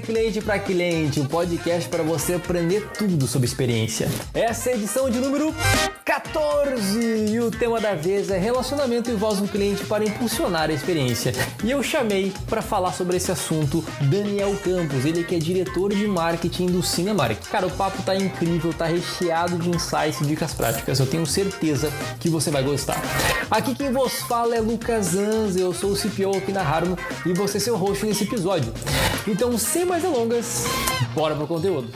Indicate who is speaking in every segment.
Speaker 1: cliente para cliente, um podcast para você aprender tudo sobre experiência. Essa é a edição de número 14 e o tema da vez é relacionamento e voz do cliente para impulsionar a experiência. E eu chamei para falar sobre esse assunto Daniel Campos, ele que é diretor de marketing do Cinemark. Cara, o papo tá incrível, tá recheado de insights e dicas práticas. Eu tenho certeza que você vai gostar. Aqui quem vos fala é Lucas Anz, eu sou o CPO aqui na Harmo e você é seu host nesse episódio. Então, sem mais delongas, bora pro conteúdo.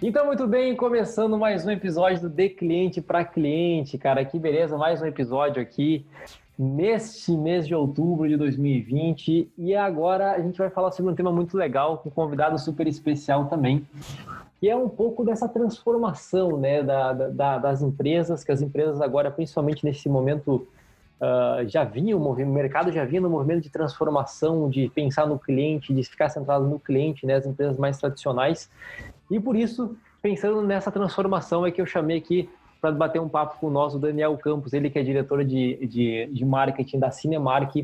Speaker 1: Então, muito bem, começando mais um episódio do De Cliente para Cliente, cara, que beleza, mais um episódio aqui neste mês de outubro de 2020 e agora a gente vai falar sobre um tema muito legal com um convidado super especial também, que é um pouco dessa transformação né, da, da, das empresas, que as empresas agora, principalmente nesse momento, uh, já vinham, o mercado já vinha no movimento de transformação, de pensar no cliente, de ficar centrado no cliente, né, as empresas mais tradicionais. E por isso, pensando nessa transformação, é que eu chamei aqui para bater um papo com o nosso Daniel Campos, ele que é diretor de, de, de marketing da Cinemark.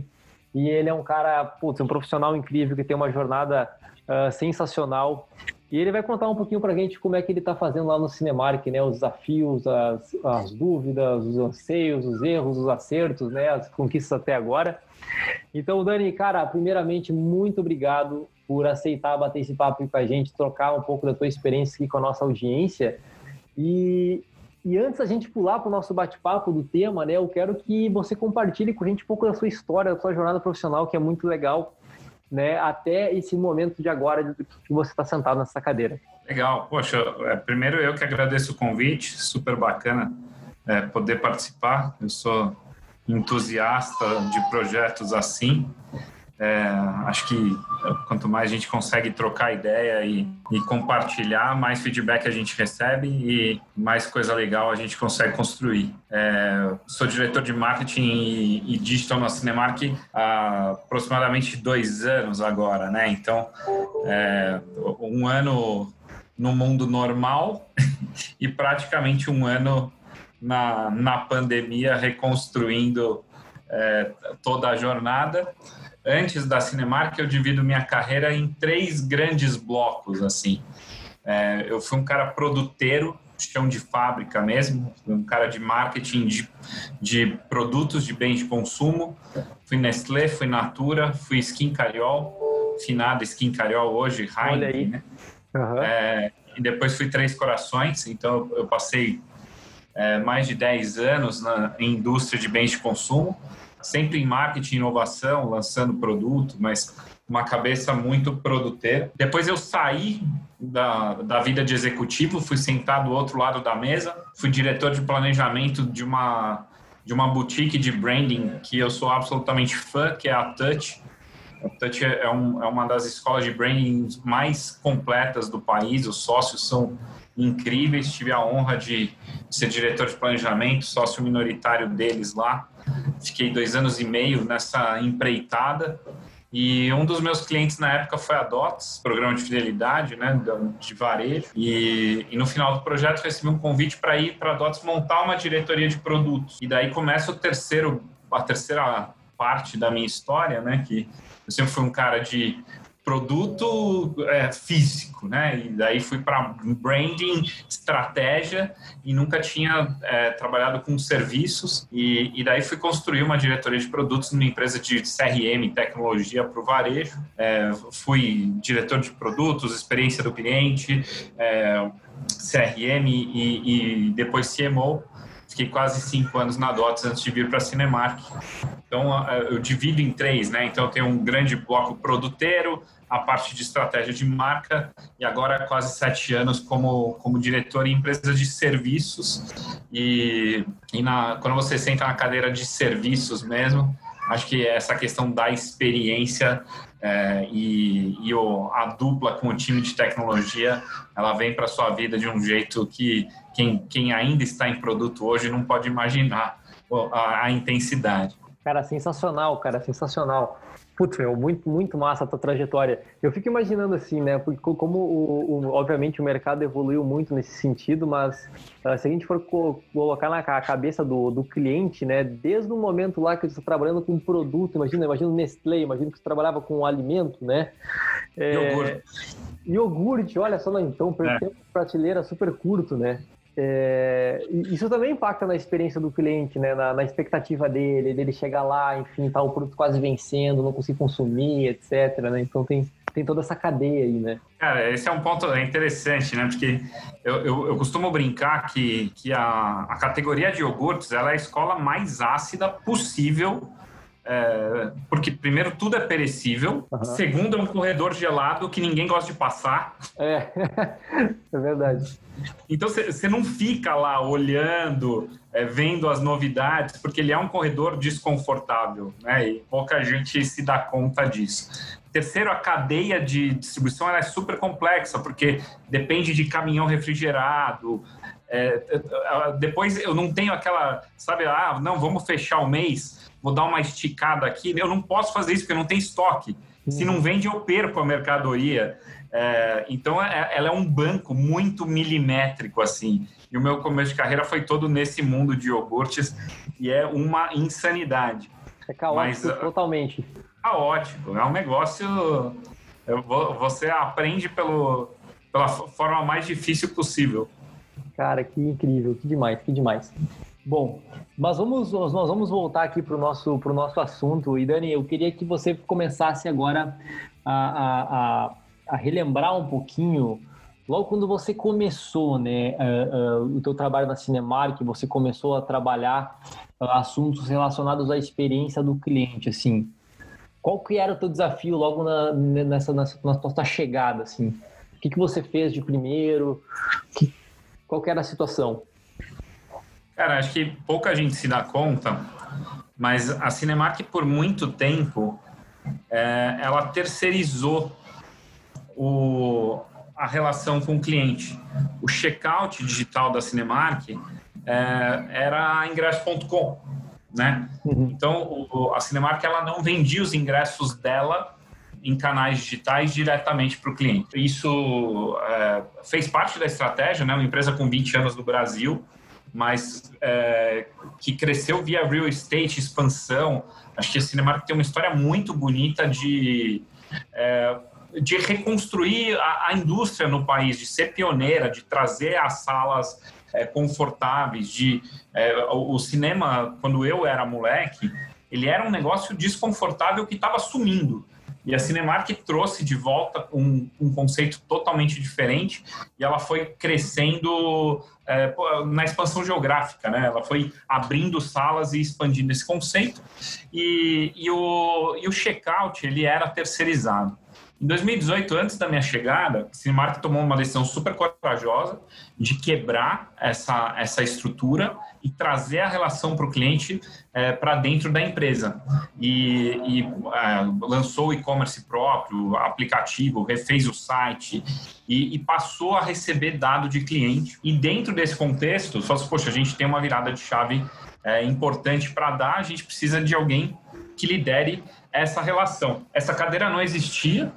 Speaker 1: E ele é um cara, putz, um profissional incrível que tem uma jornada uh, sensacional. E ele vai contar um pouquinho para a gente como é que ele está fazendo lá no Cinemark, né? Os desafios, as, as dúvidas, os anseios, os erros, os acertos, né? As conquistas até agora. Então, Dani, cara, primeiramente, muito obrigado por aceitar bater esse papo com a gente, trocar um pouco da tua experiência aqui com a nossa audiência. E, e antes a gente pular para o nosso bate-papo do tema, né? Eu quero que você compartilhe com a gente um pouco da sua história, da sua jornada profissional, que é muito legal, né? Até esse momento de agora que você está sentado nessa cadeira.
Speaker 2: Legal, poxa, é, primeiro eu que agradeço o convite, super bacana é, poder participar. Eu sou entusiasta de projetos assim. É, acho que quanto mais a gente consegue trocar ideia e, e, compartilhar, mais feedback a gente recebe e mais coisa legal a gente consegue construir. É, sou diretor de marketing e, e, digital na Cinemark há aproximadamente dois anos agora, né? Então, é, um ano no mundo normal e praticamente um ano na, na pandemia reconstruindo é, toda a jornada antes da Cinemark, eu divido minha carreira em três grandes blocos, assim. É, eu fui um cara produteiro, chão de fábrica mesmo, um cara de marketing de, de produtos de bens de consumo. Fui Nestlé, fui Natura, fui Skin Cariol, finada Skin Cariol hoje, Heineken, né? Uhum. É, e depois fui Três Corações, então eu passei é, mais de 10 anos na indústria de bens de consumo sempre em marketing inovação, lançando produto, mas uma cabeça muito produteira. Depois eu saí da, da vida de executivo, fui sentar do outro lado da mesa, fui diretor de planejamento de uma, de uma boutique de branding que eu sou absolutamente fã, que é a Touch. A Touch é, um, é uma das escolas de branding mais completas do país, os sócios são incríveis. Tive a honra de ser diretor de planejamento, sócio minoritário deles lá. Fiquei dois anos e meio nessa empreitada. E um dos meus clientes na época foi a DOTS, programa de fidelidade, né, de varejo. E, e no final do projeto recebi um convite para ir para a DOTS montar uma diretoria de produtos. E daí começa o terceiro, a terceira parte da minha história, né, que eu sempre fui um cara de produto é, físico, né? E daí fui para branding, estratégia e nunca tinha é, trabalhado com serviços e, e, daí fui construir uma diretoria de produtos numa empresa de CRM, tecnologia para o varejo. É, fui diretor de produtos, experiência do cliente, é, CRM e, e depois CMO fiquei quase cinco anos na DOTS antes de vir para a Cinemark. Então, eu divido em três, né? Então, eu tenho um grande bloco produteiro, a parte de estratégia de marca e agora quase sete anos como, como diretor em empresas de serviços. E, e na, quando você senta na cadeira de serviços mesmo, acho que essa questão da experiência é, e, e o, a dupla com o time de tecnologia, ela vem para sua vida de um jeito que quem, quem ainda está em produto hoje não pode imaginar a, a intensidade.
Speaker 1: Cara, sensacional, cara, sensacional. Putz, meu, muito, muito massa a tua trajetória. Eu fico imaginando assim, né? Porque como, o, o, obviamente, o mercado evoluiu muito nesse sentido, mas uh, se a gente for co colocar na cabeça do, do cliente, né? Desde o momento lá que você está trabalhando com um produto, imagina, imagina o Nestlé, imagina que você trabalhava com alimento, né?
Speaker 2: É, iogurte.
Speaker 1: Iogurte, olha só, então, é. prateleira super curto, né? É, isso também impacta na experiência do cliente, né? Na, na, expectativa dele, dele chegar lá, enfim, tá o produto quase vencendo, não conseguir consumir, etc. Né? Então tem, tem toda essa cadeia aí, né?
Speaker 2: Cara, esse é um ponto interessante, né? Porque eu, eu, eu costumo brincar que, que a, a categoria de iogurtes ela é a escola mais ácida possível é, porque, primeiro, tudo é perecível. Uhum. Segundo, é um corredor gelado que ninguém gosta de passar.
Speaker 1: É, é verdade.
Speaker 2: Então, você não fica lá olhando, é, vendo as novidades, porque ele é um corredor desconfortável, né? E pouca gente se dá conta disso. Terceiro, a cadeia de distribuição é super complexa, porque depende de caminhão refrigerado, é, é, depois eu não tenho aquela, sabe, ah, não, vamos fechar o mês vou dar uma esticada aqui. Eu não posso fazer isso porque não tem estoque. Se não vende, eu perco a mercadoria. É, então, é, ela é um banco muito milimétrico, assim. E o meu começo de carreira foi todo nesse mundo de iogurtes e é uma insanidade.
Speaker 1: É caótico Mas, totalmente.
Speaker 2: Caótico. É um negócio... Você aprende pelo, pela forma mais difícil possível.
Speaker 1: Cara, que incrível, que demais, que demais. Bom, mas vamos, nós vamos voltar aqui para o nosso, nosso assunto. E Dani, eu queria que você começasse agora a, a, a, a relembrar um pouquinho, logo quando você começou né, uh, uh, o teu trabalho na Cinemark, você começou a trabalhar uh, assuntos relacionados à experiência do cliente, assim. Qual que era o teu desafio logo na, nessa, nessa, na tua chegada, assim? O que, que você fez de primeiro? Que, qual que era a situação?
Speaker 2: Cara, acho que pouca gente se dá conta, mas a Cinemark por muito tempo é, ela terceirizou o, a relação com o cliente. O checkout digital da Cinemark é, era ingresso.com, né? Uhum. Então o, a Cinemark ela não vendia os ingressos dela em canais digitais diretamente para o cliente. Isso é, fez parte da estratégia, né? Uma empresa com 20 anos no Brasil mas é, que cresceu via real estate, expansão. Acho que a Cinemark tem uma história muito bonita de, é, de reconstruir a, a, indústria no país, de ser pioneira, de trazer as salas é, confortáveis, de é, o, o cinema, quando eu era moleque, ele era um negócio desconfortável que estava sumindo. E a Cinemark trouxe de volta um, um conceito totalmente diferente e ela foi crescendo é, na expansão geográfica, né? Ela foi abrindo salas e expandindo esse conceito. E, e o, e o checkout, ele era terceirizado. Em 2018, antes da minha chegada, Cinemark tomou uma decisão super corajosa de quebrar essa, essa estrutura e trazer a relação para o cliente é, para dentro da empresa. E, e é, lançou o e-commerce próprio, aplicativo, refez o site e, e, passou a receber dado de cliente. E dentro desse contexto, só se, poxa, a gente tem uma virada de chave é, importante para dar, a gente precisa de alguém que lidere essa relação. Essa cadeira não existia,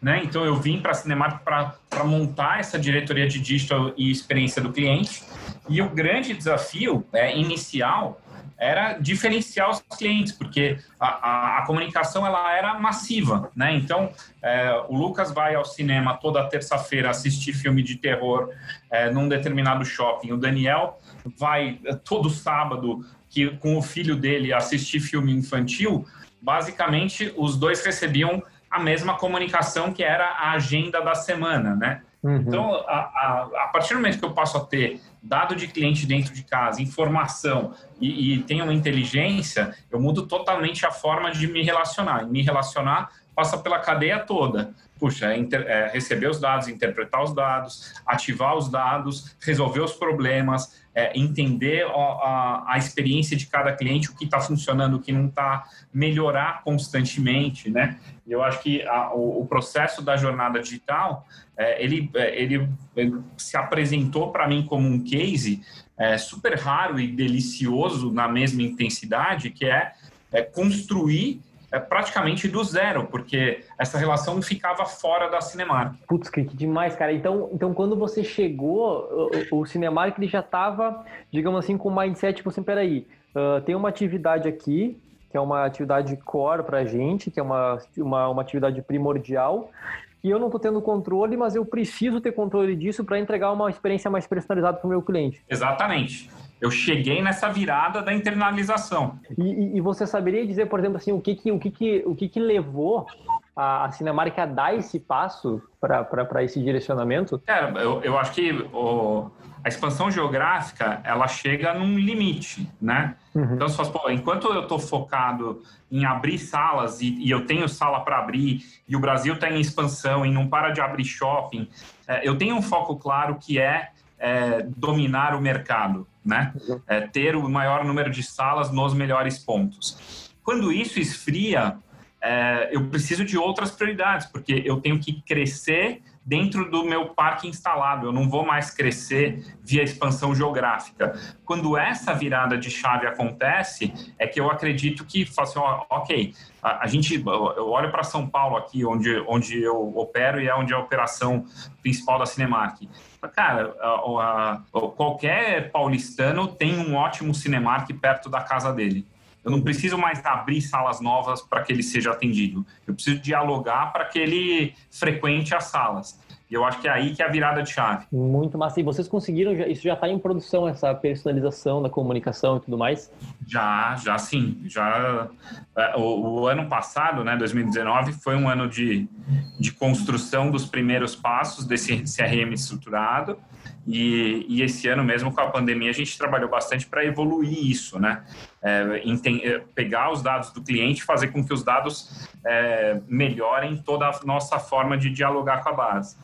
Speaker 2: né? Então eu vim para a Cinemark para montar essa diretoria de digital e experiência do cliente. E o grande desafio é, inicial era diferenciar os clientes, porque a, a, a, comunicação ela era massiva, né? Então, é, o Lucas vai ao cinema toda terça-feira assistir filme de terror é, num determinado shopping. O Daniel vai é, todo sábado que, com o filho dele assistir filme infantil basicamente os dois recebiam a mesma comunicação que era a agenda da semana, né? Uhum. Então, a, a, a, partir do momento que eu passo a ter dado de cliente dentro de casa, informação e, e tenho uma inteligência, eu mudo totalmente a forma de me relacionar. E me relacionar passa pela cadeia toda. Puxa, é, inter, é, receber os dados, interpretar os dados, ativar os dados, resolver os problemas, é, entender a, a, a, experiência de cada cliente, o que está funcionando, o que não está, melhorar constantemente, né? Eu acho que a, o, o, processo da jornada digital, é, ele, é, ele, ele, se apresentou para mim como um case é, super raro e delicioso na mesma intensidade, que é, é construir é, praticamente do zero, porque essa relação ficava fora da Cinemark.
Speaker 1: Putz, que, demais, cara. Então, então quando você chegou, o, o Cinemark ele já estava, digamos assim, com o mindset, tipo assim, peraí, uh, tem uma atividade aqui, que é uma atividade core para a gente, que é uma, uma, uma atividade primordial, que eu não estou tendo controle, mas eu preciso ter controle disso para entregar uma experiência mais personalizada para o meu cliente.
Speaker 2: Exatamente. Eu cheguei nessa virada da internalização.
Speaker 1: E, e, você saberia dizer, por exemplo, assim, o que que, o que, que, o que, que levou a, a Cinemark a dar esse passo para esse direcionamento?
Speaker 2: É, eu, eu acho que o, a expansão geográfica ela chega num limite, né? Uhum. Então, se faz, pô, enquanto eu estou focado em abrir salas e, e eu tenho sala para abrir e o Brasil está em expansão e não para de abrir shopping, é, eu tenho um foco claro que é, é dominar o mercado né? É, ter o maior número de salas nos melhores pontos. Quando isso esfria, é, eu preciso de outras prioridades, porque eu tenho que crescer dentro do meu parque instalado, eu não vou mais crescer via expansão geográfica. Quando essa virada de chave acontece, é que eu acredito que, assim, ok, a, a gente, eu olho para São Paulo aqui, onde, onde eu opero e é onde é a operação principal da Cinemark. Cara, a, a, qualquer paulistano tem um ótimo Cinemark perto da casa dele. Eu não preciso mais abrir salas novas para que ele seja atendido. Eu preciso dialogar para que ele frequente as salas. E eu acho que é aí que é a virada de chave.
Speaker 1: Muito massa. E vocês conseguiram, isso já está em produção, essa personalização da comunicação e tudo mais?
Speaker 2: Já, já sim. Já, é, o, o ano passado, né, 2019, foi um ano de, de construção dos primeiros passos desse CRM estruturado. E, e, esse ano mesmo com a pandemia a gente trabalhou bastante para evoluir isso, né? É, é, pegar os dados do cliente, fazer com que os dados é, melhorem toda a nossa forma de dialogar com a base.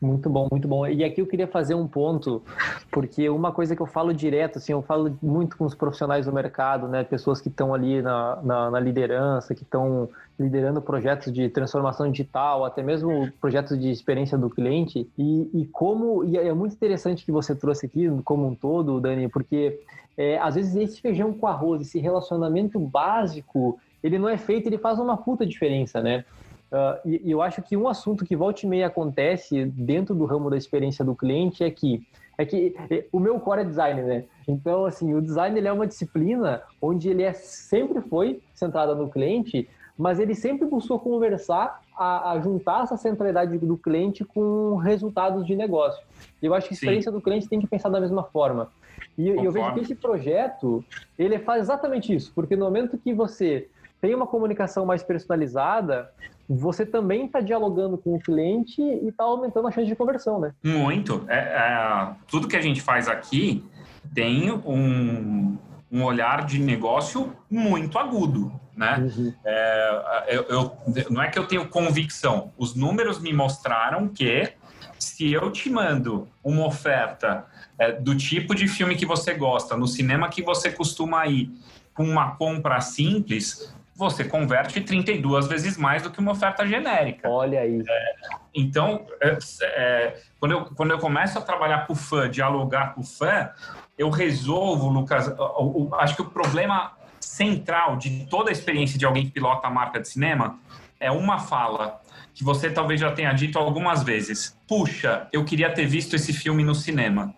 Speaker 1: Muito bom, muito bom. E aqui eu queria fazer um ponto, porque uma coisa que eu falo direto, assim, eu falo muito com os profissionais do mercado, né, pessoas que estão ali na, na, na liderança, que estão liderando projetos de transformação digital, até mesmo projetos de experiência do cliente, e, e como, e é muito interessante que você trouxe aqui, como um todo, Dani, porque é, às vezes esse feijão com arroz, esse relacionamento básico, ele não é feito, ele faz uma puta diferença, né? Uh, e, e, eu acho que um assunto que volta e meia acontece dentro do ramo da experiência do cliente é que é que o meu core é design, né? Então, assim, o design ele é uma disciplina onde ele é, sempre foi centrada no cliente, mas ele sempre buscou conversar, a, a juntar essa centralidade do cliente com resultados de negócio. Eu acho que a experiência Sim. do cliente tem que pensar da mesma forma. E, e eu vejo que esse projeto, ele faz exatamente isso, porque no momento que você tem uma comunicação mais personalizada, você também está dialogando com o cliente e está aumentando a chance de conversão, né?
Speaker 2: Muito. É, é, tudo que a gente faz aqui tem um, um olhar de negócio muito agudo, né? Uhum. É, eu, eu, não é que eu tenho convicção. Os números me mostraram que se eu te mando uma oferta é, do tipo de filme que você gosta, no cinema que você costuma ir, com uma compra simples, você converte 32 vezes mais do que uma oferta genérica.
Speaker 1: Olha aí.
Speaker 2: É, então, é, é, quando, eu, quando eu começo a trabalhar com o fã, dialogar com o fã, eu resolvo, Lucas, o, o, acho que o problema central de toda a experiência de alguém que pilota a marca de cinema é uma fala que você talvez já tenha dito algumas vezes. Puxa, eu queria ter visto esse filme no cinema.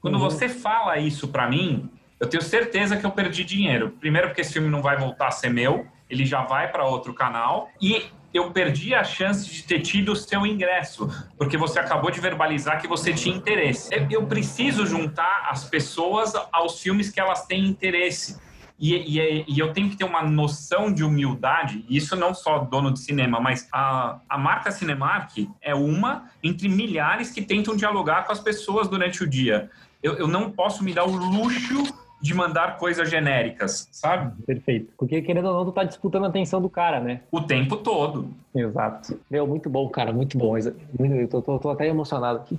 Speaker 2: Quando uhum. você fala isso para mim, eu tenho certeza que eu perdi dinheiro. Primeiro, porque esse filme não vai voltar a ser meu ele já vai para outro canal e eu perdi a chance de ter tido o seu ingresso, porque você acabou de verbalizar que você tinha interesse. Eu preciso juntar as pessoas aos filmes que elas têm interesse. E, e, e, eu tenho que ter uma noção de humildade, isso não só dono de cinema, mas a, a marca Cinemark é uma entre milhares que tentam dialogar com as pessoas durante o dia. Eu, eu não posso me dar o luxo de mandar coisas genéricas, sabe?
Speaker 1: Perfeito. Porque querendo ou não, tu tá disputando a atenção do cara, né?
Speaker 2: O tempo todo.
Speaker 1: Exato. Meu, muito bom, cara, muito bom. Eu tô, tô, tô até emocionado aqui.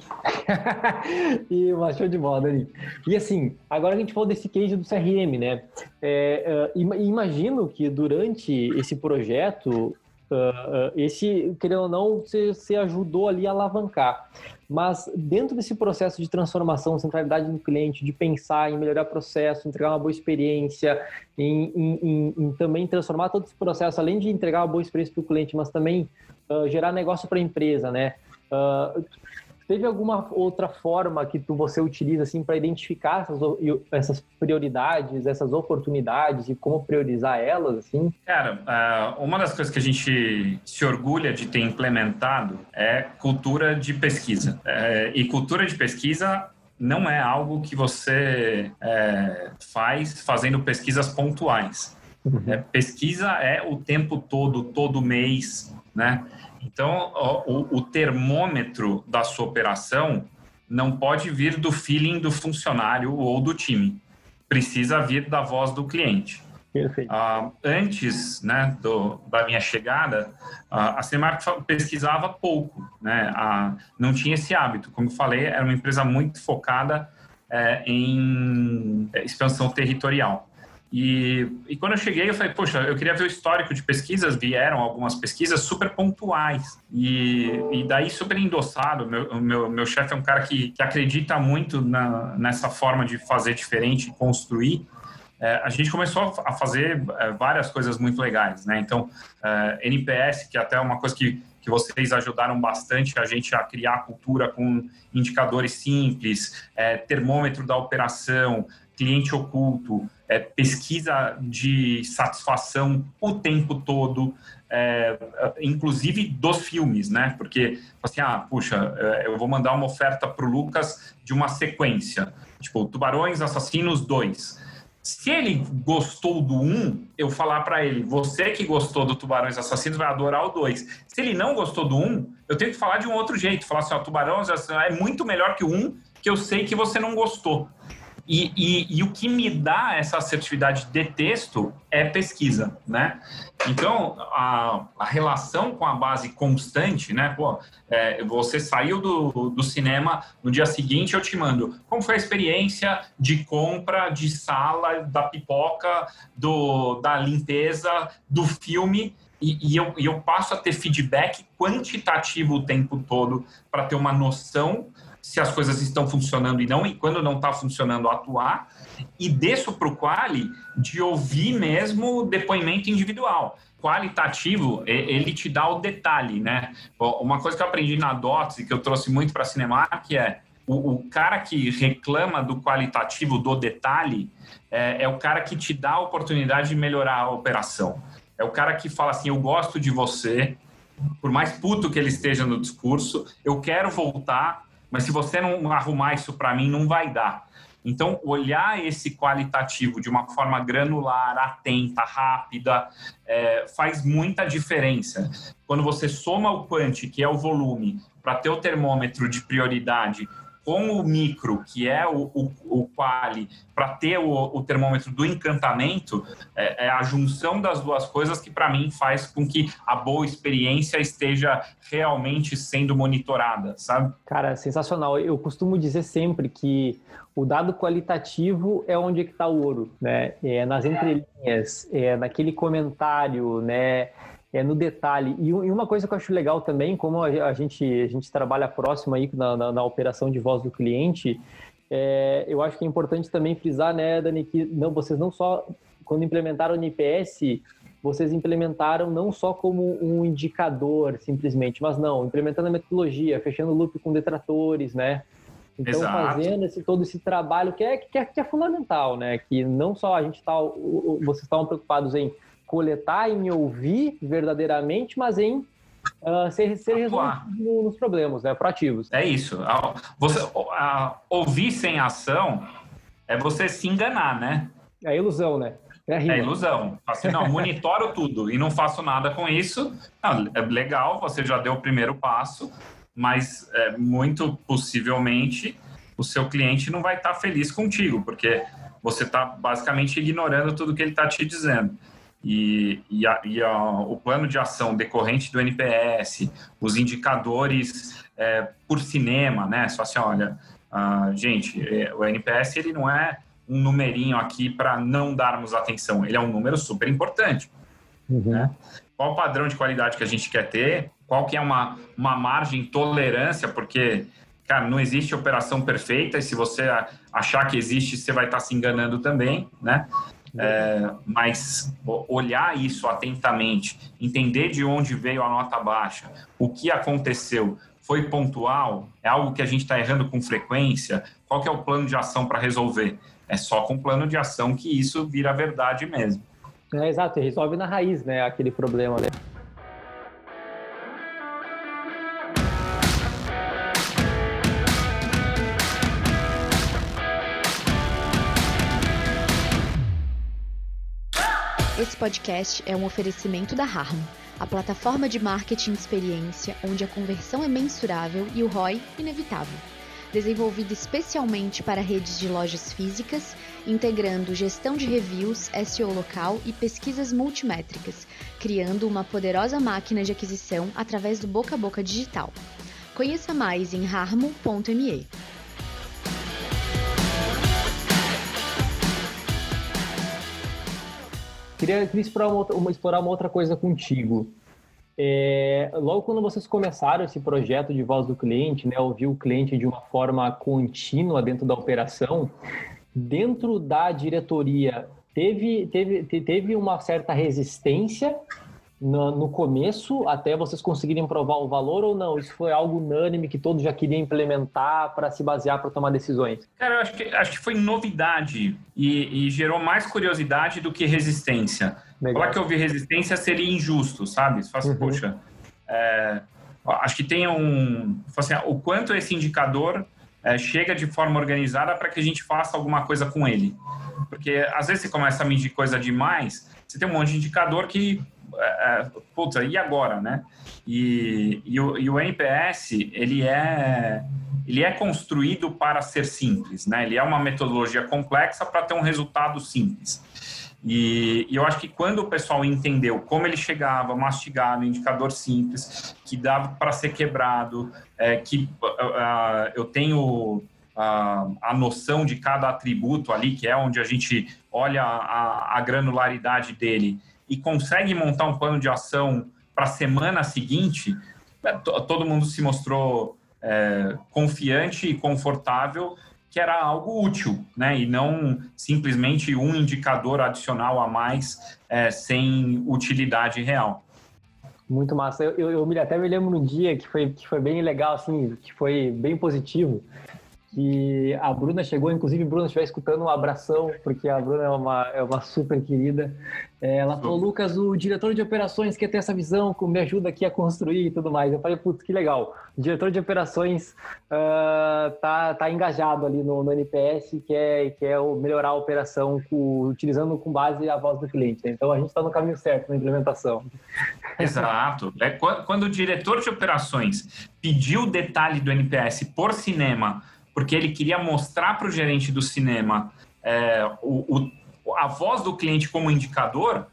Speaker 1: e mas show de bola, Dani. E assim, agora a gente falou desse case do CRM, né? É, uh, imagino que durante esse projeto Uh, esse, querendo ou não, você, você ajudou ali a alavancar. Mas dentro desse processo de transformação, centralidade do cliente, de pensar em melhorar o processo, entregar uma boa experiência, em, em, em, em também transformar todo esse processo, além de entregar uma boa experiência para o cliente, mas também uh, gerar negócio para a empresa, né? Uh, Teve alguma outra forma que tu, você utiliza assim para identificar essas, essas prioridades, essas oportunidades e como priorizar elas assim?
Speaker 2: Cara, ah, uma das coisas que a gente se orgulha de ter implementado é cultura de pesquisa. É, e cultura de pesquisa não é algo que você é, faz fazendo pesquisas pontuais. Uhum. É, pesquisa é o tempo todo, todo mês, né? Então, o, o termômetro da sua operação não pode vir do feeling do funcionário ou do time. Precisa vir da voz do cliente. Uh, antes né, do, da minha chegada, a Cinemark pesquisava pouco, né? Uh, não tinha esse hábito. Como eu falei, era uma empresa muito focada eh, em expansão territorial. E, e quando eu cheguei, eu falei, poxa, eu queria ver o histórico de pesquisas, vieram algumas pesquisas super pontuais. E, e daí, super endossado. Meu, meu, meu chefe é um cara que, que acredita muito na, nessa forma de fazer diferente, construir. É, a gente começou a fazer é, várias coisas muito legais, né? Então, é, NPS, que até é uma coisa que, que vocês ajudaram bastante a gente a criar a cultura com indicadores simples, é, termômetro da operação, cliente oculto, é, pesquisa de satisfação o tempo todo, é, inclusive dos filmes, né? Porque, assim, ah, puxa, é, eu vou mandar uma oferta para o Lucas de uma sequência, tipo, Tubarões Assassinos 2. Se ele gostou do 1, eu falar para ele, você que gostou do Tubarões Assassinos vai adorar o 2. Se ele não gostou do 1, eu tenho que falar de um outro jeito, falar assim, ó, Tubarões Assassinos é muito melhor que o 1, que eu sei que você não gostou. E, e, e, o que me dá essa assertividade de texto é pesquisa, né? Então, a, a relação com a base constante, né? Pô, é, você saiu do, do cinema, no dia seguinte eu te mando como foi a experiência de compra, de sala, da pipoca, do, da limpeza, do filme, e, e, eu, e eu passo a ter feedback quantitativo o tempo todo para ter uma noção se as coisas estão funcionando e não, e quando não está funcionando, atuar, e desço para o quali de ouvir mesmo depoimento individual. Qualitativo, ele te dá o detalhe, né? Uma coisa que eu aprendi na DOTS e que eu trouxe muito para Cinemark é o, o, cara que reclama do qualitativo, do detalhe, é, é o cara que te dá a oportunidade de melhorar a operação. É o cara que fala assim: eu gosto de você, por mais puto que ele esteja no discurso, eu quero voltar mas se você não arrumar isso para mim, não vai dar. Então, olhar esse qualitativo de uma forma granular, atenta, rápida, é, faz muita diferença. Quando você soma o quant, que é o volume, para ter o termômetro de prioridade com o micro, que é o, o, o quali, para ter o, o, termômetro do encantamento, é, é, a junção das duas coisas que, para mim, faz com que a boa experiência esteja realmente sendo monitorada, sabe?
Speaker 1: Cara, sensacional. Eu costumo dizer sempre que o dado qualitativo é onde é está o ouro, né? É nas entrelinhas, é naquele comentário, né? É, no detalhe. E, e, uma coisa que eu acho legal também, como a, a gente, a gente trabalha próximo aí na, na, na operação de voz do cliente, é, eu acho que é importante também frisar, né, Dani, que não, vocês não só, quando implementaram o NPS, vocês implementaram não só como um indicador, simplesmente, mas não, implementando a metodologia, fechando o loop com detratores, né? Então, Exato. fazendo esse, todo esse trabalho que é, que é, que é fundamental, né? Que não só a gente está, vocês estavam preocupados em coletar e me ouvir verdadeiramente, mas em uh, ser, ser resolvido nos problemas, né, proativos.
Speaker 2: É isso. Você, ouvir sem ação é você se enganar, né?
Speaker 1: É ilusão, né?
Speaker 2: É, é ilusão. Assim, não, monitoro tudo e não faço nada com isso. Não, é legal, você já deu o primeiro passo, mas é, muito possivelmente o seu cliente não vai estar feliz contigo, porque você está basicamente ignorando tudo que ele está te dizendo. E, e, a, e a, o plano de ação decorrente do NPS, os indicadores é, por cinema, né? Só assim, olha, uh, gente, é, o NPS ele não é um numerinho aqui para não darmos atenção, ele é um número super importante. Uhum. Né? Qual o padrão de qualidade que a gente quer ter? Qual que é uma, uma margem de tolerância? Porque, cara, não existe operação perfeita e se você achar que existe, você vai estar se enganando também, né? É, mas olhar isso atentamente, entender de onde veio a nota baixa, o que aconteceu, foi pontual, é algo que a gente está errando com frequência, qual que é o plano de ação para resolver? É só com plano de ação que isso vira verdade mesmo.
Speaker 1: É, exato, resolve na raiz, né, aquele problema, né?
Speaker 3: Esse podcast é um oferecimento da Harmo, a plataforma de marketing de experiência onde a conversão é mensurável e o ROI inevitável. Desenvolvida especialmente para redes de lojas físicas, integrando gestão de reviews, SEO local e pesquisas multimétricas, criando uma poderosa máquina de aquisição através do boca a boca digital. Conheça mais em harmo.me.
Speaker 1: Queria, queria explorar, uma, uma, explorar uma outra coisa contigo. É, logo quando vocês começaram esse projeto de voz do cliente, né, ouvir o cliente de uma forma contínua dentro da operação, dentro da diretoria, teve, teve, teve uma certa resistência no, no, começo, até vocês conseguirem provar o valor ou não? Isso foi algo unânime que todos já queriam implementar para se basear para tomar decisões?
Speaker 2: Cara, eu acho que, acho que foi novidade e, e gerou mais curiosidade do que resistência. Legal. Falar que houve resistência seria injusto, sabe? Você fala assim, uhum. poxa, é, acho que tem um. Assim, o quanto esse indicador é, chega de forma organizada para que a gente faça alguma coisa com ele. Porque às vezes você começa a medir coisa demais, você tem um monte de indicador que é, é, puta, e agora, né? E, e, o, e o NPS, ele é, ele é construído para ser simples, né? Ele é uma metodologia complexa para ter um resultado simples. E, e, eu acho que quando o pessoal entendeu como ele chegava mastigado, indicador simples, que dava para ser quebrado, é, que uh, eu tenho uh, a noção de cada atributo ali, que é onde a gente olha a, a granularidade dele e consegue montar um plano de ação para a semana seguinte, é, todo mundo se mostrou é, confiante e confortável que era algo útil, né? E não simplesmente um indicador adicional a mais é, sem utilidade real.
Speaker 1: Muito massa. Eu, eu, eu, até me lembro um dia que foi, que foi bem legal, assim, que foi bem positivo que a Bruna chegou, inclusive, Bruna, estiver escutando, um abração, porque a Bruna é uma, é uma super querida. É, ela falou, Lucas, o diretor de operações quer ter essa visão, me ajuda aqui a construir e tudo mais. Eu falei, putz, que legal. O diretor de operações uh, tá, tá engajado ali no, no NPS, que é, que é melhorar a operação com, utilizando com base a voz do cliente. Então, a gente está no caminho certo na implementação.
Speaker 2: Exato. É, quando o diretor de operações pediu o detalhe do NPS por cinema porque ele queria mostrar para o gerente do cinema é, o, o, a voz do cliente como indicador,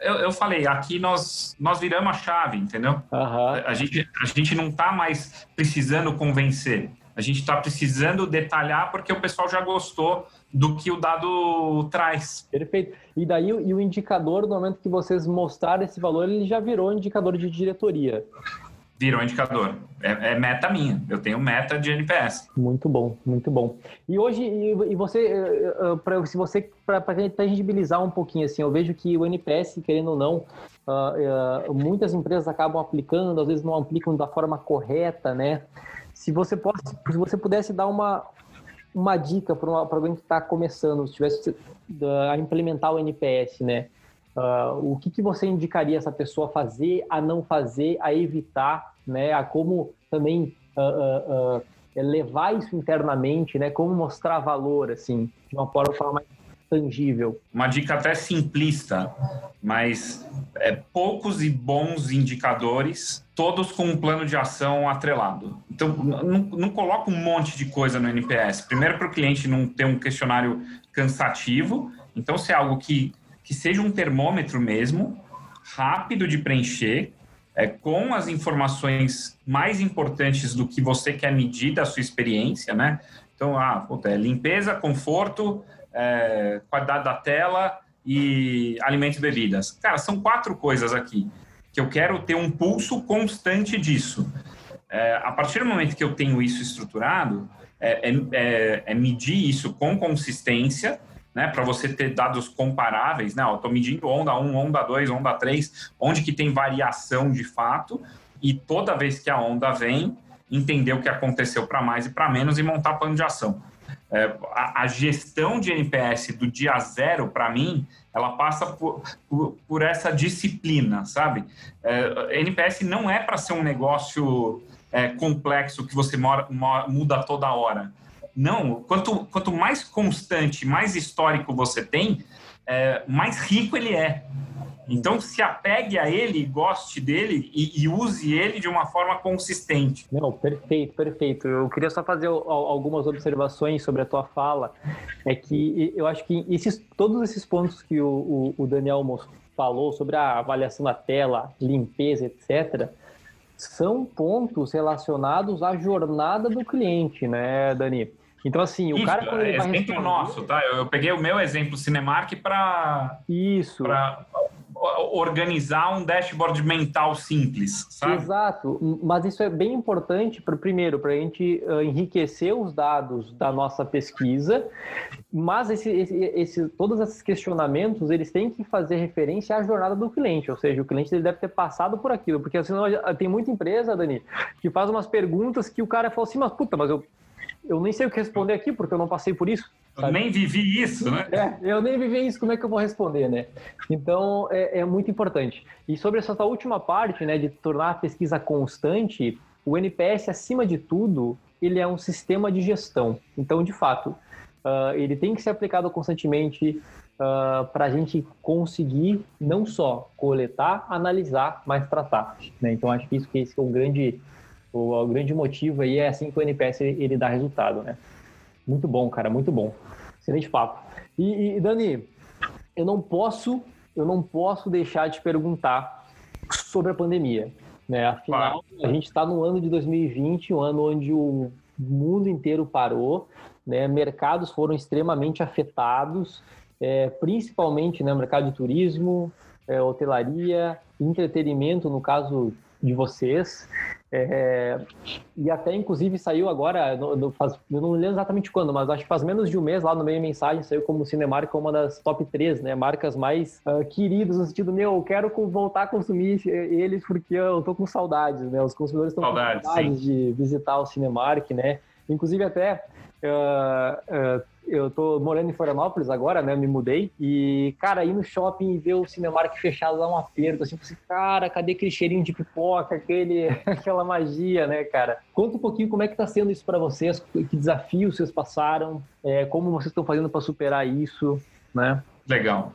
Speaker 2: eu, eu, falei, aqui nós, nós viramos a chave, entendeu? Uhum. A, gente, a gente não está mais precisando convencer, a gente está precisando detalhar porque o pessoal já gostou do que o dado traz.
Speaker 1: Perfeito. E daí e o indicador, no momento que vocês mostraram esse valor, ele já virou indicador de diretoria
Speaker 2: virou indicador. É, é, meta minha. Eu tenho meta de NPS.
Speaker 1: Muito bom, muito bom. E hoje, e, você, eh, eh, pra, se você para tangibilizar um pouquinho assim, eu vejo que o NPS, querendo ou não, uh, uh, muitas empresas acabam aplicando, às vezes não aplicam da forma correta, né? Se você, pode, se você pudesse dar uma, uma dica para alguém que está começando, se tivesse a implementar o NPS, né? Uh, o que, que você indicaria essa pessoa fazer, a não fazer, a evitar, né? A como também uh, uh, levar isso internamente, né? Como mostrar valor, assim, de uma forma mais tangível.
Speaker 2: Uma dica até simplista, mas é, poucos e bons indicadores, todos com um plano de ação atrelado. Então, não, não coloca um monte de coisa no NPS. Primeiro, para o cliente não ter um questionário cansativo. Então, se é algo que que seja um termômetro mesmo, rápido de preencher, é, com as informações mais importantes do que você quer medir da sua experiência, né? Então, ah, puta, é limpeza, conforto, é, qualidade da tela e alimentos e bebidas. Cara, são quatro coisas aqui que eu quero ter um pulso constante disso. É, a partir do momento que eu tenho isso estruturado, é, é, é, é medir isso com consistência, né, para você ter dados comparáveis, né, estou medindo onda 1, onda 2, onda 3, onde que tem variação de fato, e toda vez que a onda vem, entender o que aconteceu para mais e para menos e montar plano de ação. É, a, a, gestão de NPS do dia zero, para mim, ela passa por, por, por, essa disciplina, sabe? É, NPS não é para ser um negócio é, complexo que você mora, muda toda hora. Não, quanto, quanto mais constante, mais histórico você tem, é, mais rico ele é. Então, se apegue a ele, goste dele e, e, use ele de uma forma consistente.
Speaker 1: Não, perfeito, perfeito. Eu queria só fazer algumas observações sobre a tua fala. É que eu acho que esses, todos esses pontos que o, o, o Daniel falou sobre a avaliação da tela, limpeza, etc., são pontos relacionados à jornada do cliente, né, Dani? Então, assim, o
Speaker 2: Isso,
Speaker 1: cara
Speaker 2: quando ele vai exemplo responder... nosso, tá? Eu, eu, peguei o meu exemplo Cinemark para
Speaker 1: Isso.
Speaker 2: Pra organizar um dashboard mental simples, sabe?
Speaker 1: Exato, mas isso é bem importante, para primeiro, para a gente uh, enriquecer os dados da nossa pesquisa, mas esse, esse, esse, todos esses questionamentos, eles têm que fazer referência à jornada do cliente, ou seja, o cliente ele deve ter passado por aquilo, porque senão tem muita empresa, Dani, que faz umas perguntas que o cara fala assim, mas puta, mas eu eu nem sei o que responder aqui porque eu não passei por isso.
Speaker 2: Sabe? Eu nem vivi isso, né?
Speaker 1: É, eu nem vivi isso, como é que eu vou responder, né? Então, é, é muito importante. E sobre essa última parte, né, de tornar a pesquisa constante, o NPS, acima de tudo, ele é um sistema de gestão. Então, de fato, uh, ele tem que ser aplicado constantemente uh, ah, para a gente conseguir não só coletar, analisar, mas tratar. Né? Então, acho que isso que esse é um grande o, o, grande motivo aí é assim que o NPS ele, ele, dá resultado, né? Muito bom, cara, muito bom. Excelente papo. E, e, Dani, eu não posso, eu não posso deixar de perguntar sobre a pandemia, né? Afinal, a gente está no ano de 2020, um ano onde o mundo inteiro parou, né? Mercados foram extremamente afetados, é, principalmente no né, mercado de turismo, é, hotelaria, entretenimento, no caso de vocês. É, e até, inclusive, saiu agora, no, no, faz, eu não lembro exatamente quando, mas acho que faz menos de um mês lá no meio mensagem, saiu como Cinemark uma das top 3, né? Marcas mais uh, queridas, no sentido, meu, eu quero voltar a consumir eles porque eu tô com saudades, né? Os consumidores estão com saudades de visitar o Cinemark, né? Inclusive, até uh, uh, eu tô morando em Florianópolis agora, né? Me mudei. E, cara, ir no shopping e ver o Cinemark fechado dá um aperto. Assim, assim, cara, cadê aquele cheirinho de pipoca, aquele, aquela magia, né, cara? Conta um pouquinho como é que tá sendo isso para vocês, que desafios vocês passaram, é, como vocês estão fazendo para superar isso, né?
Speaker 2: Legal.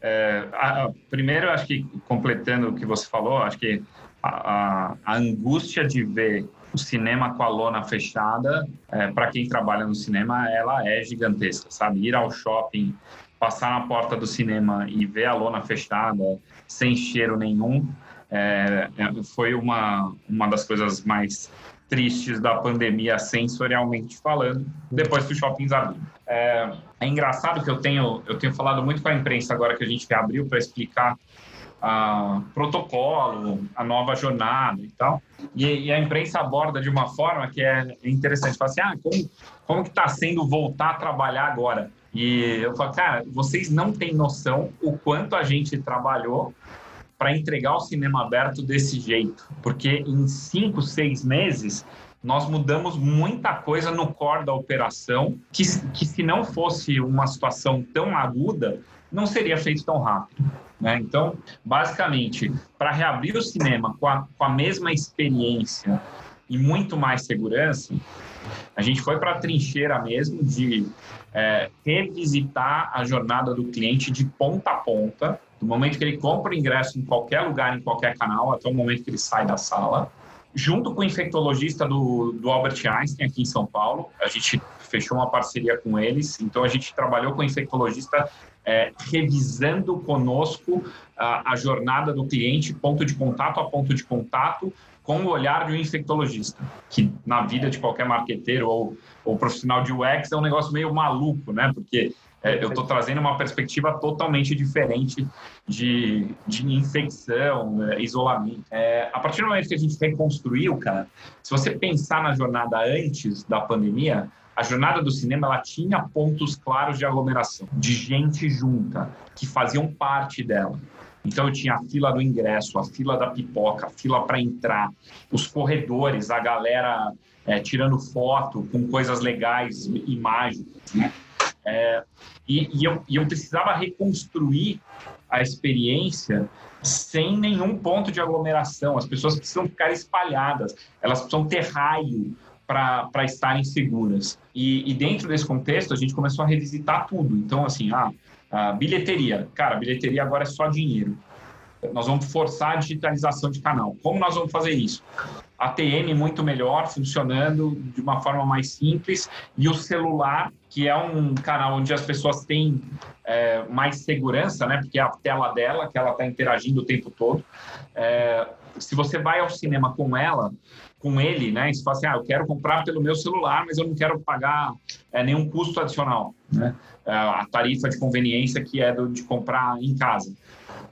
Speaker 2: É, a, primeiro, acho que completando o que você falou, acho que a, a, a angústia de ver o cinema com a lona fechada, é, para quem trabalha no cinema, ela é gigantesca, sabe? Ir ao shopping, passar na porta do cinema e ver a lona fechada, sem cheiro nenhum, é, é, foi uma, uma das coisas mais tristes da pandemia, sensorialmente falando, depois que os shoppings abriram. É, é engraçado que eu tenho, eu tenho falado muito com a imprensa agora que a gente abriu para explicar a protocolo, a nova jornada e tal. E, e, a imprensa aborda de uma forma que é interessante. Fala assim, ah, como, como que está sendo voltar a trabalhar agora? E eu falo, cara, vocês não têm noção o quanto a gente trabalhou para entregar o cinema aberto desse jeito. Porque em cinco, seis meses, nós mudamos muita coisa no core da operação, que, que se não fosse uma situação tão aguda, não seria feito tão rápido. Né? Então, basicamente, para reabrir o cinema com a, com a mesma experiência e muito mais segurança, a gente foi para a trincheira mesmo de é, revisitar a jornada do cliente de ponta a ponta, do momento que ele compra o ingresso em qualquer lugar, em qualquer canal, até o momento que ele sai da sala, junto com o infectologista do, do Albert Einstein aqui em São Paulo. A gente fechou uma parceria com eles, então a gente trabalhou com o infectologista é, revisando conosco a, a, jornada do cliente, ponto de contato a ponto de contato, com o olhar de um infectologista, que na vida de qualquer marqueteiro ou, ou profissional de UX é um negócio meio maluco, né? Porque É, eu estou trazendo uma perspectiva totalmente diferente de, de infecção, é, isolamento. É, a partir do momento que a gente reconstruiu, cara, se você pensar na jornada antes da pandemia, a jornada do cinema ela tinha pontos claros de aglomeração, de gente junta, que faziam parte dela. Então eu tinha a fila do ingresso, a fila da pipoca, a fila para entrar, os corredores, a galera é, tirando foto com coisas legais, imagens, né? É, e, e, eu, e eu precisava reconstruir a experiência sem nenhum ponto de aglomeração. As pessoas precisam ficar espalhadas, elas precisam ter raio para estarem seguras. E, e, dentro desse contexto, a gente começou a revisitar tudo. Então, assim, ah, a bilheteria. Cara, a bilheteria agora é só dinheiro. Nós vamos forçar a digitalização de canal. Como nós vamos fazer isso? ATM muito melhor, funcionando de uma forma mais simples, e o celular, que é um canal onde as pessoas têm é, mais segurança, né? Porque é a tela dela, que ela está interagindo o tempo todo. É, se você vai ao cinema com ela, com ele, né? E você fala assim, ah, eu quero comprar pelo meu celular, mas eu não quero pagar é, nenhum custo adicional, né? É, a tarifa de conveniência que é do, de comprar em casa.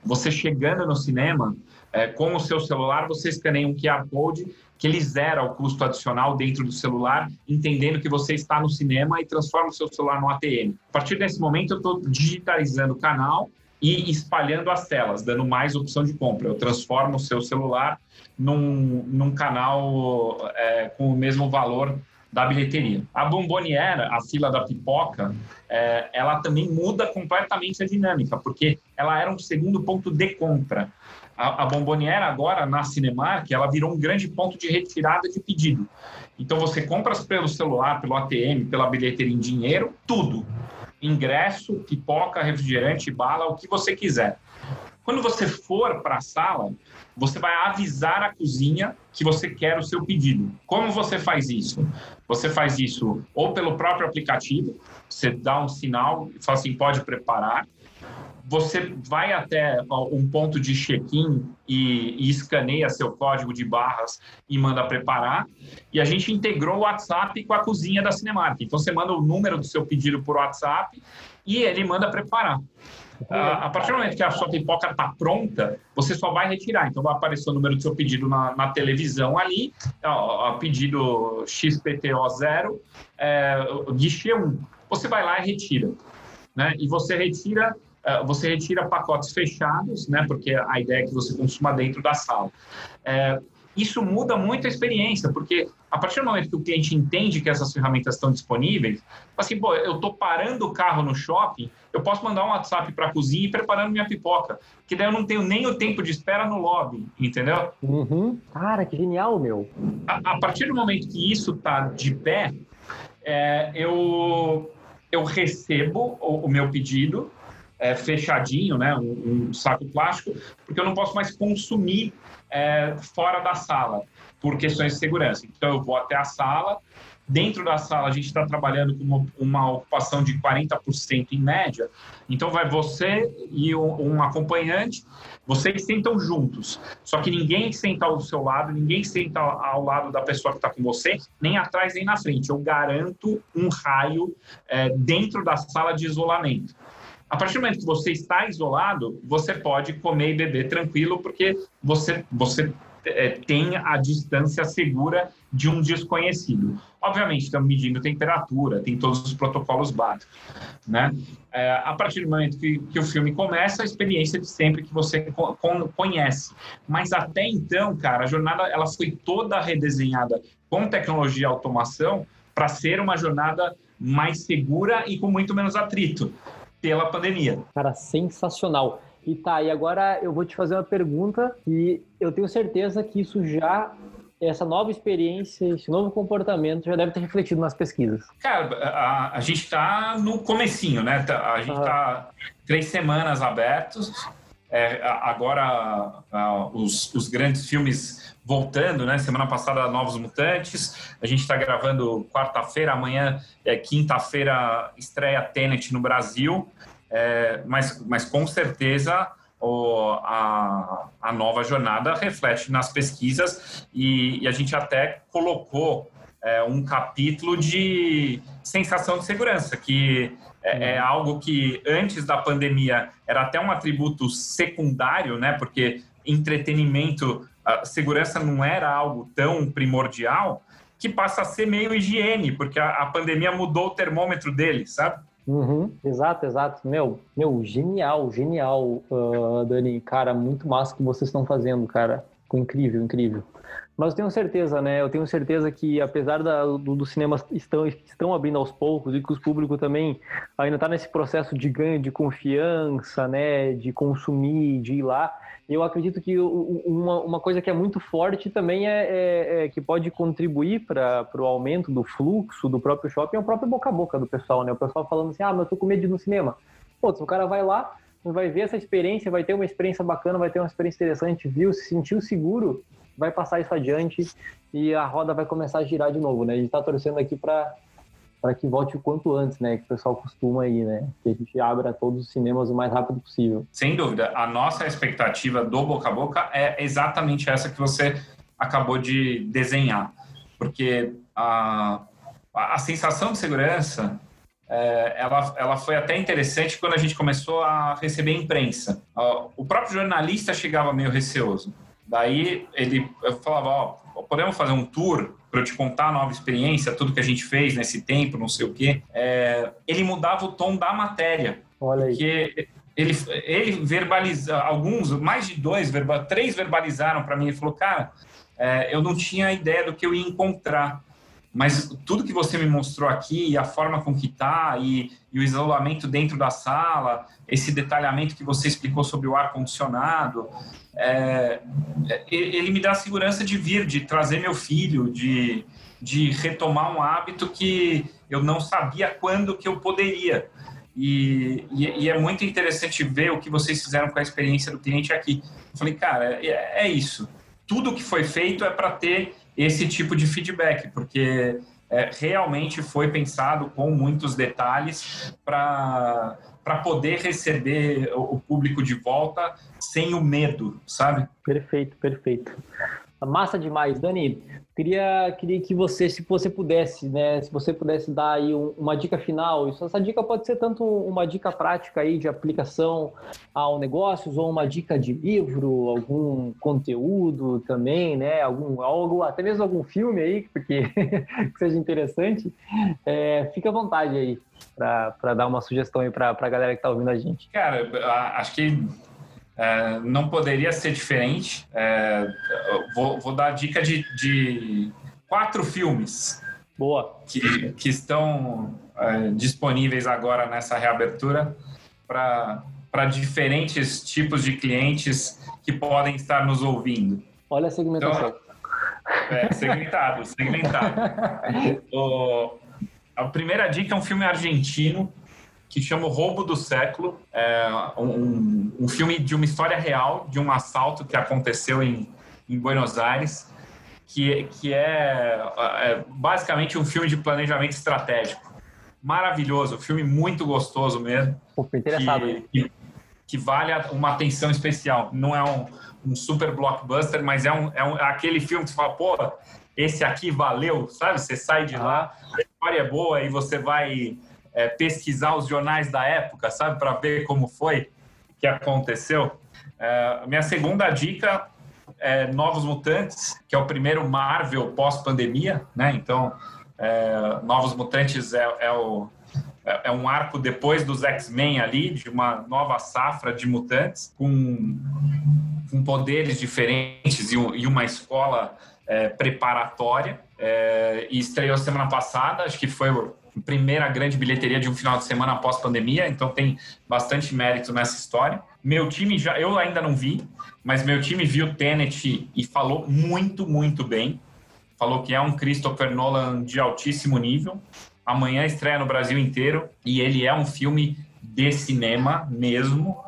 Speaker 2: Você chegando no cinema, é, com o seu celular, você escaneia um QR Code que ele zera o custo adicional dentro do celular, entendendo que você está no cinema e transforma o seu celular no ATM. A partir desse momento, eu estou digitalizando o canal e espalhando as telas, dando mais opção de compra. Eu transformo o seu celular num, num canal é, com o mesmo valor da bilheteria. A bomboniera, a fila da pipoca, é, ela também muda completamente a dinâmica, porque ela era um segundo ponto de compra. A, a bomboniera agora, na Cinemark, ela virou um grande ponto de retirada de pedido. Então, você compra pelo celular, pelo ATM, pela bilheteria em dinheiro, tudo ingresso, pipoca, refrigerante, bala, o que você quiser. Quando você for para a sala, você vai avisar a cozinha que você quer o seu pedido. Como você faz isso? Você faz isso ou pelo próprio aplicativo, você dá um sinal fala assim, pode preparar, você vai até um ponto de check-in e, e, escaneia seu código de barras e manda preparar. E a gente integrou o WhatsApp com a cozinha da Cinemark. Então você manda o número do seu pedido por WhatsApp e ele manda preparar. a partir do momento que a sua pipoca está pronta, você só vai retirar. Então vai aparecer o número do seu pedido na, na televisão ali, ó, pedido XPTO0, é, guichê 1. Você vai lá e retira. Né? E você retira você retira pacotes fechados, né, porque a ideia é que você consuma dentro da sala. É, isso muda muito a experiência, porque a partir do momento que o cliente entende que essas ferramentas estão disponíveis, assim, pô, eu estou parando o carro no shopping, eu posso mandar um WhatsApp para a cozinha e ir preparando minha pipoca, que daí eu não tenho nem o tempo de espera no lobby, entendeu?
Speaker 1: Uhum. Cara, que genial, meu!
Speaker 2: A, a partir do momento que isso está de pé, é, eu, eu recebo o, o meu pedido, é, fechadinho, né, um, um, saco plástico, porque eu não posso mais consumir é, fora da sala por questões de segurança. Então eu vou até a sala. Dentro da sala a gente está trabalhando com uma, uma, ocupação de 40% em média. Então vai você e um, acompanhante, vocês sentam juntos. Só que ninguém senta ao seu lado, ninguém senta ao lado da pessoa que está com você, nem atrás nem na frente. Eu garanto um raio é, dentro da sala de isolamento. A partir do momento que você está isolado, você pode comer e beber tranquilo, porque você, você é, tem a distância segura de um desconhecido. Obviamente, estamos medindo temperatura, tem todos os protocolos básicos. Né? É, a partir do momento que, que, o filme começa, a experiência de sempre que você co conhece. Mas até então, cara, a jornada ela foi toda redesenhada com tecnologia e automação para ser uma jornada mais segura e com muito menos atrito pela pandemia.
Speaker 1: Cara, sensacional. E tá, e agora eu vou te fazer uma pergunta e eu tenho certeza que isso já essa nova experiência, esse novo comportamento já deve ter refletido nas pesquisas.
Speaker 2: Cara, a, a gente está no comecinho, né? Tá, a gente está ah. três semanas abertos. É, agora os, os grandes filmes voltando, né? Semana passada, Novos Mutantes. A gente está gravando quarta-feira, amanhã, é, quinta-feira, estreia Tenet no Brasil. É, mas, mas com certeza o, a, a nova jornada reflete nas pesquisas e, e a gente até colocou é, um capítulo de sensação de segurança, que é, é, uhum. algo que antes da pandemia era até um atributo secundário, né? Porque entretenimento, segurança não era algo tão primordial, que passa a ser meio higiene, porque a, a pandemia mudou o termômetro dele, sabe?
Speaker 1: Uhum, exato, exato. Meu, meu, genial, genial, uh, Dani. Cara, muito massa que vocês estão fazendo, cara. Incrível, incrível. Mas eu tenho certeza, né? Eu tenho certeza que, apesar da, do, dos cinemas estão, estão abrindo aos poucos e que os públicos também ainda está nesse processo de ganho de confiança, né? De consumir, de ir lá. Eu acredito que uma, uma coisa que é muito forte também é, é, é que pode contribuir para o aumento do fluxo do próprio shopping é o próprio boca a boca do pessoal, né? O pessoal falando assim, ah, mas eu tô com medo de ir no cinema. Pô, o cara vai lá, vai ver essa experiência, vai ter uma experiência bacana, vai ter uma experiência interessante, viu, se sentiu seguro, vai passar isso adiante e a roda vai começar a girar de novo, né? A gente está torcendo aqui para para que volte o quanto antes, né? Que o pessoal costuma aí, né? Que a gente abra todos os cinemas o mais rápido possível.
Speaker 2: Sem dúvida. A nossa expectativa do boca a boca é exatamente essa que você acabou de desenhar. Porque a, a sensação de segurança é, ela, ela foi até interessante quando a gente começou a receber imprensa. O próprio jornalista chegava meio receoso. Daí ele falava, ó, podemos fazer um tour para eu te contar a nova experiência, tudo que a gente fez nesse tempo, não sei o quê. É, ele mudava o tom da matéria.
Speaker 1: Olha aí.
Speaker 2: Porque ele, ele verbaliza, alguns, mais de dois, verba, três verbalizaram para mim e falou, cara, é, eu não tinha ideia do que eu ia encontrar mas tudo que você me mostrou aqui, a forma com que está e, e, o isolamento dentro da sala, esse detalhamento que você explicou sobre o ar condicionado, é, é ele me dá a segurança de vir, de trazer meu filho, de, de retomar um hábito que eu não sabia quando que eu poderia. E, e, e, é muito interessante ver o que vocês fizeram com a experiência do cliente aqui. Eu falei, cara, é, é isso. Tudo que foi feito é para ter esse tipo de feedback, porque é, realmente foi pensado com muitos detalhes para para poder receber o público de volta sem o medo, sabe?
Speaker 1: Perfeito, perfeito. Massa demais, Dani. Queria, queria que você, se você pudesse, né, se você pudesse dar aí um, uma dica final. Isso, essa dica pode ser tanto uma dica prática aí de aplicação ao negócios ou uma dica de livro, algum conteúdo também, né, algum algo, até mesmo algum filme aí, porque que seja interessante. É, fica à vontade aí para dar uma sugestão aí para a galera que está ouvindo a gente.
Speaker 2: Cara, acho que é, não poderia ser diferente. É, vou, vou, dar a dica de, de, quatro filmes.
Speaker 1: Boa.
Speaker 2: Que, que estão é, disponíveis agora nessa reabertura para diferentes tipos de clientes que podem estar nos ouvindo.
Speaker 1: Olha a segmentação. Então,
Speaker 2: é, segmentado, segmentado. o, a primeira dica é um filme argentino que chama O Roubo do Século. É um, um filme de uma história real, de um assalto que aconteceu em, em Buenos Aires, que, que é, é basicamente um filme de planejamento estratégico. Maravilhoso, filme muito gostoso mesmo.
Speaker 1: Pô, interessado.
Speaker 2: Que, que, que, vale uma atenção especial. Não é um, um super blockbuster, mas é, um, é, um, é aquele filme que você fala, pô, esse aqui valeu, sabe? Você sai de lá, a história é boa e você vai é, pesquisar os jornais da época, sabe, para ver como foi que aconteceu. É, minha segunda dica é Novos Mutantes, que é o primeiro Marvel pós-pandemia, né? Então, é, Novos Mutantes é, é, o, é, é um arco depois dos X-Men ali, de uma nova safra de mutantes, com, com poderes diferentes e, e uma escola é, preparatória. E estreou semana passada, acho que foi primeira grande bilheteria de um final de semana após pandemia, então tem bastante mérito nessa história. Meu time já, eu ainda não vi, mas meu time viu Tenet e falou muito, muito bem. Falou que é um Christopher Nolan de altíssimo nível. Amanhã estreia no Brasil inteiro e ele é um filme de cinema mesmo.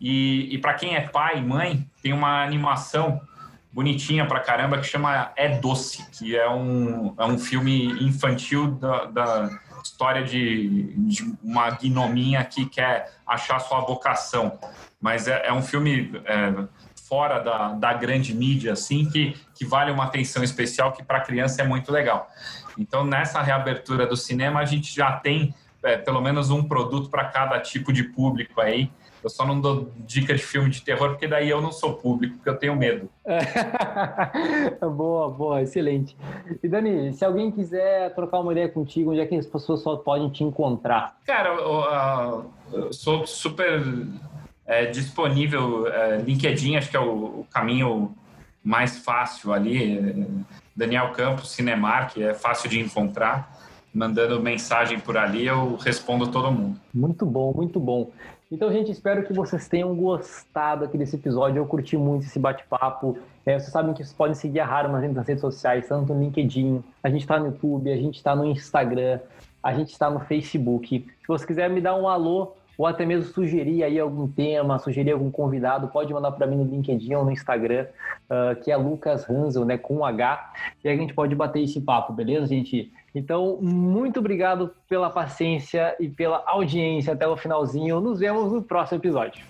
Speaker 2: E, e para quem é pai e mãe, tem uma animação bonitinha pra caramba que chama É Doce, que é um, é um filme infantil da, da história de, de, uma gnominha que quer achar sua vocação. Mas é, é um filme é, fora da, da grande mídia, assim, que, que vale uma atenção especial, que para criança é muito legal. Então, nessa reabertura do cinema, a gente já tem é, pelo menos um produto para cada tipo de público aí. Eu só não dou dica de filme de terror, porque daí eu não sou público, porque eu tenho medo.
Speaker 1: boa, boa, excelente. E Dani, se alguém quiser trocar uma ideia contigo, onde é que as pessoas só podem te encontrar?
Speaker 2: Cara, eu, eu sou super é, disponível. É, LinkedIn, acho que é o, o, caminho mais fácil ali. Daniel Campos, Cinemark, é fácil de encontrar. Mandando mensagem por ali, eu respondo todo mundo.
Speaker 1: Muito bom, muito bom. Então, gente, espero que vocês tenham gostado aqui desse episódio. Eu curti muito esse bate-papo. É, vocês sabem que vocês podem seguir a Harman nas redes sociais, tanto no LinkedIn, a gente está no YouTube, a gente está no Instagram, a gente está no Facebook. Se você quiser me dar um alô ou até mesmo sugerir aí algum tema, sugerir algum convidado, pode mandar para mim no LinkedIn ou no Instagram, uh, que é Lucas Hansel, né, com H, e aí a gente pode bater esse papo, beleza, gente? Então, muito obrigado pela paciência e pela audiência até o finalzinho. Nos vemos no próximo episódio.